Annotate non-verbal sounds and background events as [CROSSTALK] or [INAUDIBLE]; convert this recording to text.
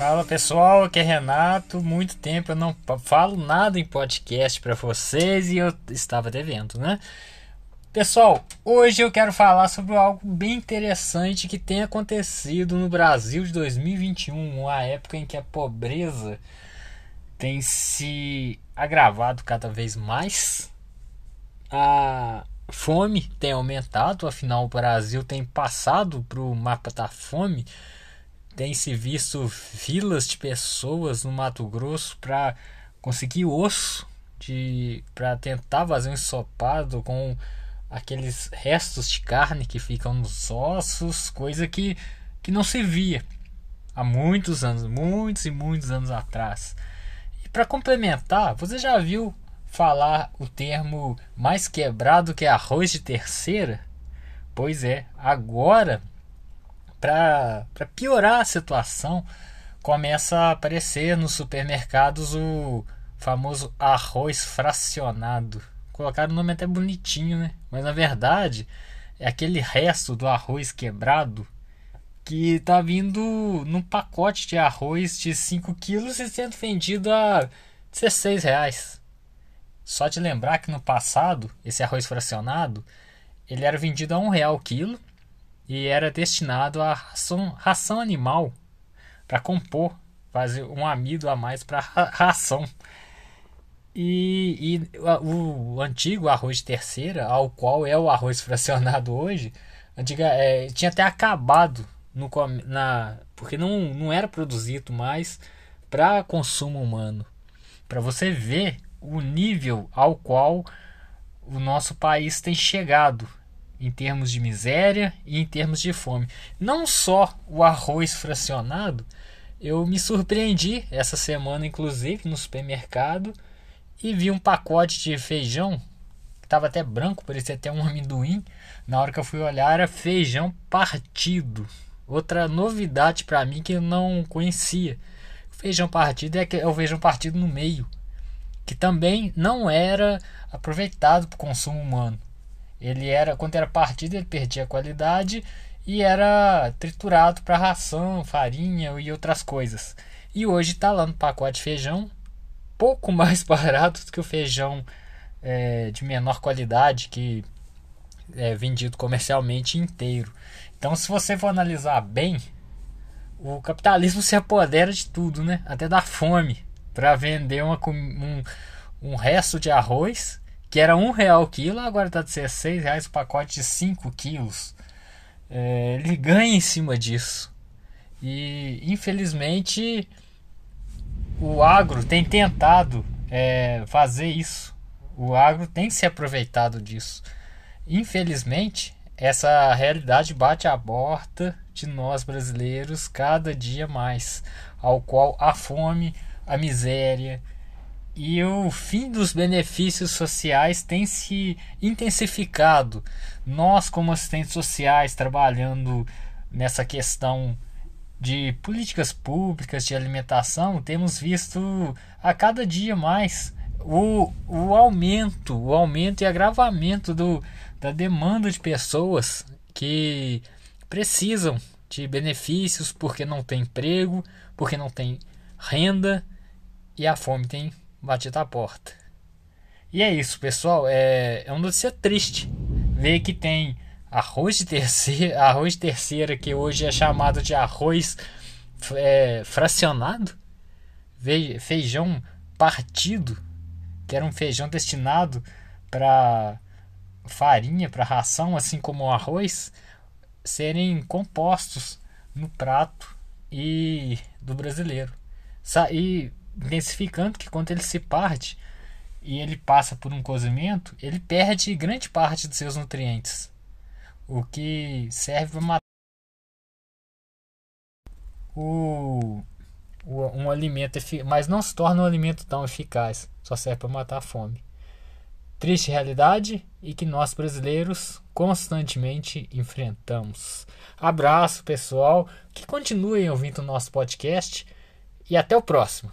Fala pessoal, aqui é Renato. Muito tempo eu não falo nada em podcast para vocês e eu estava devendo, né? Pessoal, hoje eu quero falar sobre algo bem interessante que tem acontecido no Brasil de 2021, uma época em que a pobreza tem se agravado cada vez mais, a fome tem aumentado, afinal o Brasil tem passado para o mapa da fome tem se visto filas de pessoas no Mato Grosso para conseguir osso de para tentar fazer um ensopado com aqueles restos de carne que ficam nos ossos, coisa que, que não se via há muitos anos, muitos e muitos anos atrás. E para complementar, você já viu falar o termo mais quebrado que arroz de terceira? Pois é, agora para piorar a situação, começa a aparecer nos supermercados o famoso arroz fracionado. Colocaram o nome até bonitinho, né? Mas na verdade é aquele resto do arroz quebrado que está vindo num pacote de arroz de 5 quilos e sendo vendido a 16 reais. Só de lembrar que no passado, esse arroz fracionado, ele era vendido a um real o quilo e era destinado a ração, ração animal para compor, fazer um amido a mais para ração. E, e o, o, antigo arroz de terceira, ao qual é o arroz [LAUGHS] fracionado hoje, antiga, é, tinha até acabado no, na, porque não, não era produzido mais para consumo humano. Para você ver o nível ao qual o nosso país tem chegado em termos de miséria e em termos de fome. Não só o arroz fracionado, eu me surpreendi essa semana, inclusive, no supermercado e vi um pacote de feijão que estava até branco, parecia até um amendoim. Na hora que eu fui olhar, era feijão partido. Outra novidade para mim que eu não conhecia. Feijão partido é, é o feijão partido no meio, que também não era aproveitado para o consumo humano. Ele era, quando era partido, ele perdia a qualidade e era triturado para ração, farinha e outras coisas. E hoje está lá no pacote de feijão, pouco [LAUGHS] mais barato do que o feijão é, de menor qualidade que é vendido comercialmente inteiro. Então, se você for analisar bem, o capitalismo se apodera de tudo, né? Até da fome, para vender uma, um, um resto de arroz que era um real o quilo, agora está de 16 reais o pacote de 5 quilos. É, ele ganha em cima disso. E infelizmente o agro tem tentado é, fazer isso. O agro tem se aproveitado disso. Infelizmente, essa realidade bate a porta de nós brasileiros cada dia mais, ao qual a fome, a miséria e o fim dos benefícios sociais tem se intensificado. Nós, como assistentes sociais, trabalhando nessa questão de políticas públicas de alimentação, temos visto a cada dia mais o, o aumento, o aumento e agravamento do, da demanda de pessoas que precisam de benefícios porque não tem emprego, porque não tem renda e a fome tem batido a porta. E é isso, pessoal. É, é uma notícia triste ver que tem arroz de terceira, [LAUGHS] arroz de terceira que hoje é chamado de arroz é, fracionado, feijão partido, que era um feijão destinado para farinha, para ração, assim como o arroz, serem compostos no prato e do brasileiro. E intensificando que quando ele se parte e ele passa por um cozimento, ele perde grande parte dos seus nutrientes, o que serve para matar o, o, um alimento, mas não se torna um alimento tão eficaz, só serve para matar a fome. Triste realidade e que nós brasileiros constantemente enfrentamos. Abraço pessoal, que continuem ouvindo o nosso podcast e até o próximo.